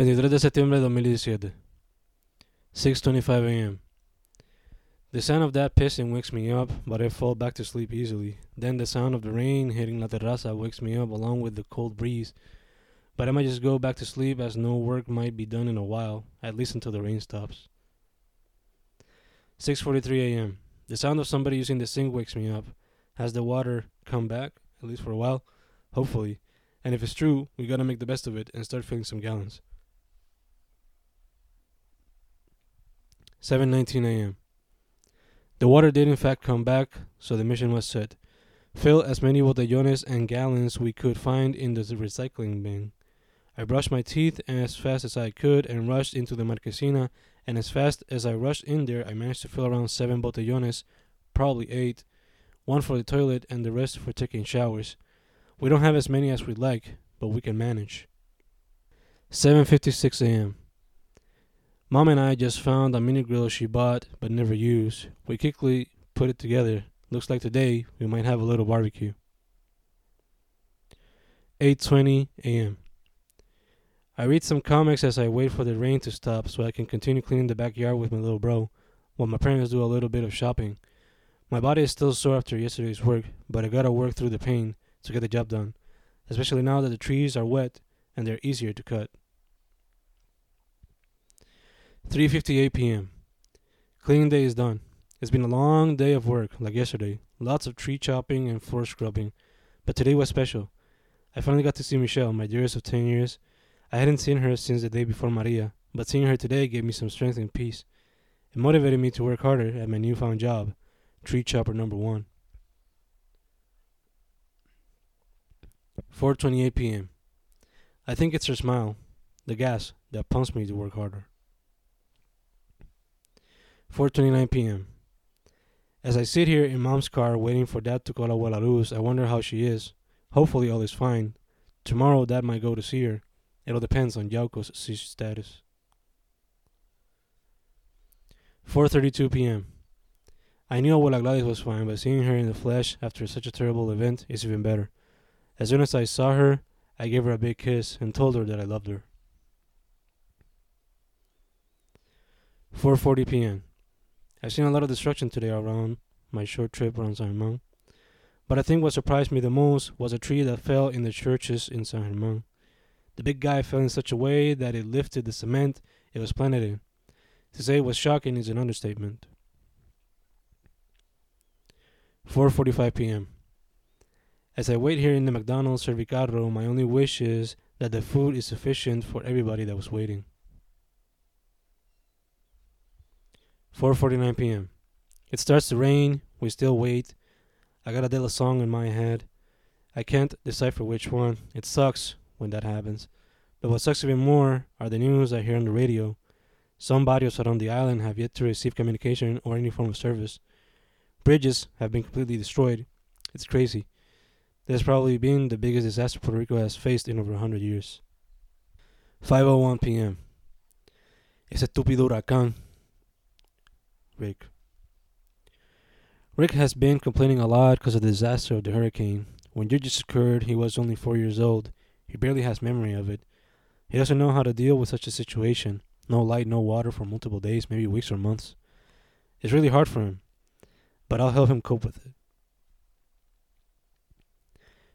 23 de septiembre de 2017. 6:25 a.m. The sound of that piston wakes me up, but I fall back to sleep easily. Then the sound of the rain hitting La Terraza wakes me up along with the cold breeze. But I might just go back to sleep as no work might be done in a while, at least until the rain stops. 6:43 a.m. The sound of somebody using the sink wakes me up. Has the water come back, at least for a while? Hopefully. And if it's true, we gotta make the best of it and start filling some gallons. 7:19 a.m. The water did in fact come back, so the mission was set. Fill as many botellones and gallons we could find in the recycling bin. I brushed my teeth as fast as I could and rushed into the marquesina, and as fast as I rushed in there, I managed to fill around seven botellones, probably eight, one for the toilet and the rest for taking showers. We don't have as many as we'd like, but we can manage. 7:56 a.m. Mom and I just found a mini grill she bought but never used. We quickly put it together. Looks like today we might have a little barbecue. 8:20 a.m. I read some comics as I wait for the rain to stop so I can continue cleaning the backyard with my little bro while my parents do a little bit of shopping. My body is still sore after yesterday's work, but I gotta work through the pain to get the job done, especially now that the trees are wet and they're easier to cut. 3:58 p.m. Cleaning day is done. It's been a long day of work, like yesterday. Lots of tree chopping and floor scrubbing, but today was special. I finally got to see Michelle, my dearest of 10 years. I hadn't seen her since the day before Maria, but seeing her today gave me some strength and peace. It motivated me to work harder at my newfound job, tree chopper number 1. 4:28 p.m. I think it's her smile, the gas that pumps me to work harder. 4:29 p.m. As I sit here in mom's car waiting for dad to call Abuela Luz, I wonder how she is. Hopefully all is fine. Tomorrow dad might go to see her. It all depends on Yauco's status. 4:32 p.m. I knew Abuela Gladys was fine, but seeing her in the flesh after such a terrible event is even better. As soon as I saw her, I gave her a big kiss and told her that I loved her. 4:40 p.m. I've seen a lot of destruction today around my short trip around San Germán. But I think what surprised me the most was a tree that fell in the churches in San Germán. The big guy fell in such a way that it lifted the cement it was planted in. To say it was shocking is an understatement. 4:45 p.m. As I wait here in the McDonald's Servicarro, my only wish is that the food is sufficient for everybody that was waiting. 4:49 p.m. It starts to rain. We still wait. I got a Adele song in my head. I can't decipher which one. It sucks when that happens. But what sucks even more are the news I hear on the radio. Some barrios around the island have yet to receive communication or any form of service. Bridges have been completely destroyed. It's crazy. This has probably been the biggest disaster Puerto Rico has faced in over 100 years. 5:01 p.m. Ese estúpido huracán Rick. Rick has been complaining a lot because of the disaster of the hurricane. When just occurred, he was only four years old. He barely has memory of it. He doesn't know how to deal with such a situation. No light, no water for multiple days, maybe weeks or months. It's really hard for him, but I'll help him cope with it.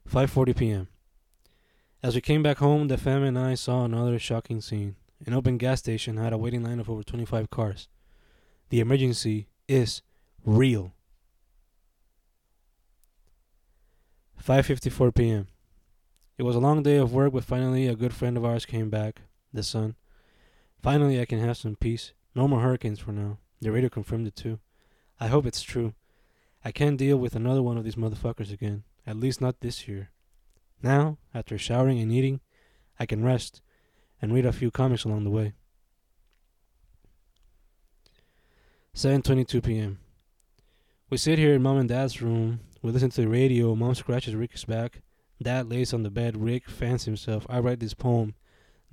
5:40 p.m. As we came back home, the family and I saw another shocking scene. An open gas station had a waiting line of over 25 cars. The emergency is real. 5:54 p.m. It was a long day of work, but finally a good friend of ours came back, the sun. Finally I can have some peace. No more hurricanes for now. The radio confirmed it too. I hope it's true. I can't deal with another one of these motherfuckers again. At least not this year. Now, after showering and eating, I can rest and read a few comics along the way. 7:22 p.m. We sit here in mom and dad's room. We listen to the radio. Mom scratches Rick's back. Dad lays on the bed. Rick fans himself. I write this poem.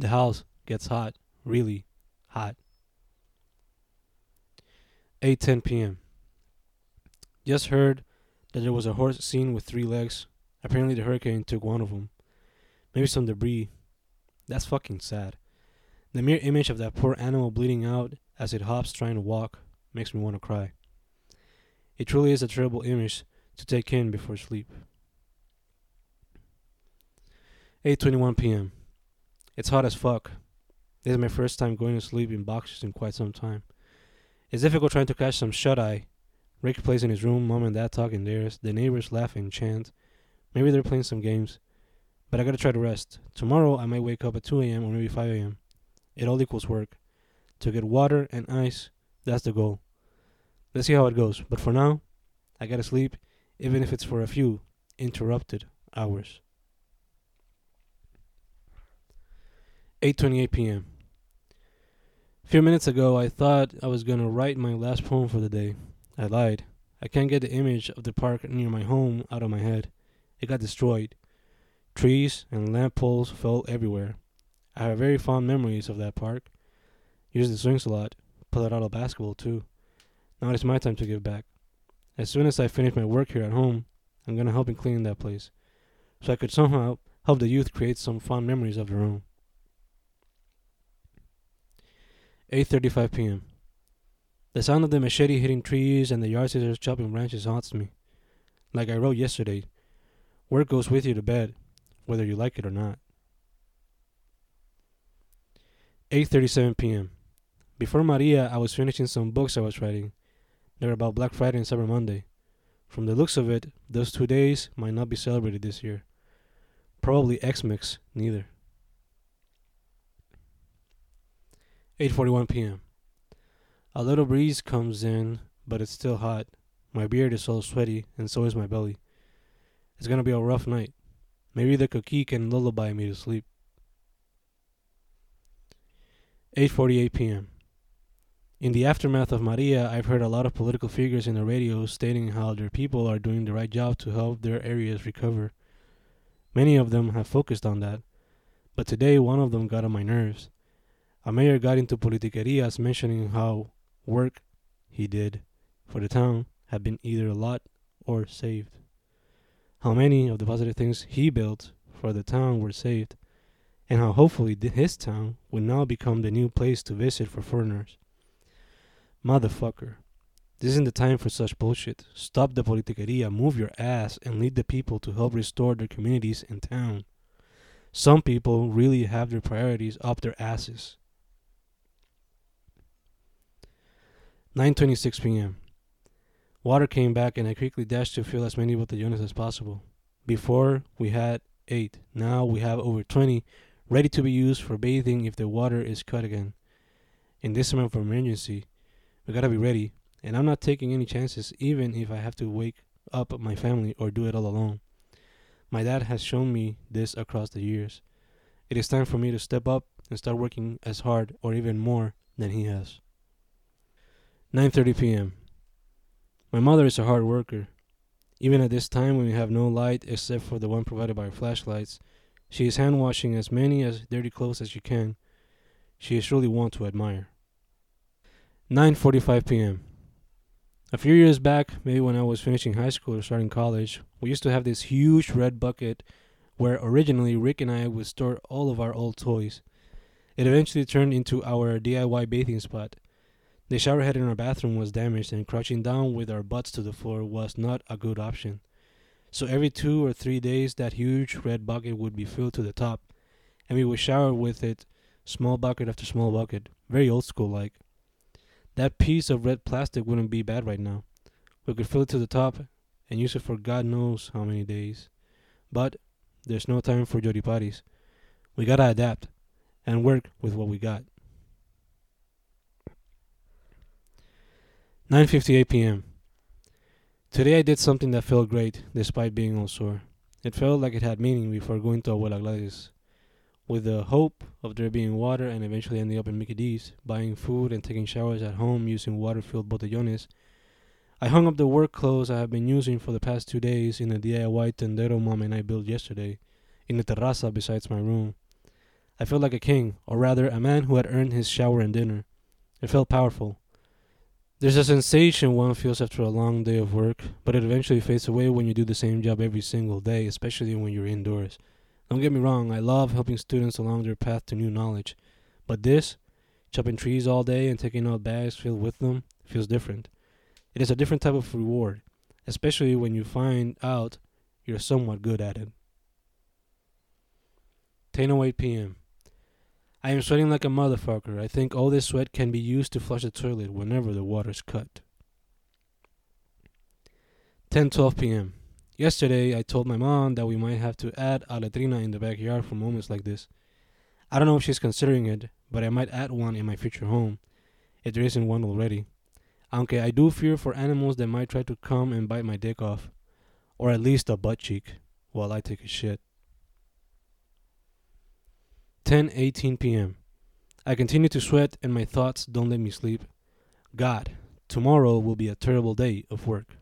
The house gets hot, really hot. 8:10 p.m. Just heard that there was a horse seen with three legs. Apparently the hurricane took one of them. Maybe some debris. That's fucking sad. The mere image of that poor animal bleeding out as it hops trying to walk makes me want to cry. It truly is a terrible image to take in before sleep. 8:21 p.m. It's hot as fuck. This is my first time going to sleep in boxers in quite some time. It's difficult trying to catch some shut eye. Rick plays in his room, mom and dad talking theirs, the neighbors laugh and chant. Maybe they're playing some games. But I gotta try to rest. Tomorrow I might wake up at 2 a.m. or maybe 5 a.m. It all equals work. To get water and ice, that's the goal. Let's see how it goes. But for now, I gotta sleep, even if it's for a few interrupted hours. 8:28 p.m. A few minutes ago, I thought I was gonna write my last poem for the day. I lied. I can't get the image of the park near my home out of my head. It got destroyed. Trees and lamp poles fell everywhere. I have very fond memories of that park. Used the swings a lot. Of basketball too. Now it's my time to give back. As soon as I finish my work here at home, I'm gonna help in cleaning that place, so I could somehow help the youth create some fond memories of their own. 8:35 p.m. The sound of the machete hitting trees and the yard scissors chopping branches haunts me. Like I wrote yesterday, work goes with you to bed, whether you like it or not. 8:37 p.m. Before Maria, I was finishing some books I was writing. They were about Black Friday and Cyber Monday. From the looks of it, those two days might not be celebrated this year. Probably Xmas neither. 8:41 p.m. A little breeze comes in, but it's still hot. My beard is all sweaty, and so is my belly. It's gonna be a rough night. Maybe the coquí can lullaby me to sleep. 8:48 p.m. In the aftermath of Maria, I've heard a lot of political figures in the radio stating how their people are doing the right job to help their areas recover. Many of them have focused on that, but today one of them got on my nerves. A mayor got into politiquerias mentioning how work he did for the town had been either a lot or saved. How many of the positive things he built for the town were saved, and how hopefully his town would now become the new place to visit for foreigners. Motherfucker. This isn't the time for such bullshit. Stop the politiqueria, move your ass, and lead the people to help restore their communities and town. Some people really have their priorities up their asses. 9:26 p.m. Water came back and I quickly dashed to fill as many botellones as possible. Before we had 8. Now we have over 20 ready to be used for bathing if the water is cut again. In this time of emergency, we got to be ready, and I'm not taking any chances even if I have to wake up my family or do it all alone. My dad has shown me this across the years. It is time for me to step up and start working as hard or even more than he has. 9:30 p.m. My mother is a hard worker. Even at this time when we have no light except for the one provided by our flashlights, she is hand washing as many as dirty clothes as she can. She is truly one to admire. 9:45 p.m. A few years back, maybe when I was finishing high school or starting college, we used to have this huge red bucket where originally Rick and I would store all of our old toys. It eventually turned into our DIY bathing spot. The shower head in our bathroom was damaged, and crouching down with our butts to the floor was not a good option. So every two or three days, that huge red bucket would be filled to the top, and we would shower with it, small bucket after small bucket, very old school like. That piece of red plastic wouldn't be bad right now. We could fill it to the top and use it for God knows how many days. But there's no time for jody parties. We gotta adapt and work with what we got. 9:58 p.m. Today I did something that felt great despite being all sore. It felt like it had meaning before going to Abuela Gladys. With the hope of there being water and eventually ending up in Mickey D's, buying food and taking showers at home using water-filled botellones, I hung up the work clothes I have been using for the past two days in a DIY tendero mom and I built yesterday, in the terraza besides my room. I felt like a king, or rather a man who had earned his shower and dinner. It felt powerful. There's a sensation one feels after a long day of work, but it eventually fades away when you do the same job every single day, especially when you're indoors. Don't get me wrong, I love helping students along their path to new knowledge, But this, chopping trees all day and taking out bags filled with them, feels different. It is a different type of reward, especially when you find out you're somewhat good at it. 10:08 p.m. I am sweating like a motherfucker. I think all this sweat can be used to flush the toilet whenever the water's cut. 10:12 p.m. Yesterday, I told my mom that we might have to add a latrina in the backyard for moments like this. I don't know if she's considering it, but I might add one in my future home, if there isn't one already. Aunque I do fear for animals that might try to come and bite my dick off, or at least a butt cheek, while I take a shit. 10:18 p.m. I continue to sweat and my thoughts don't let me sleep. God, tomorrow will be a terrible day of work.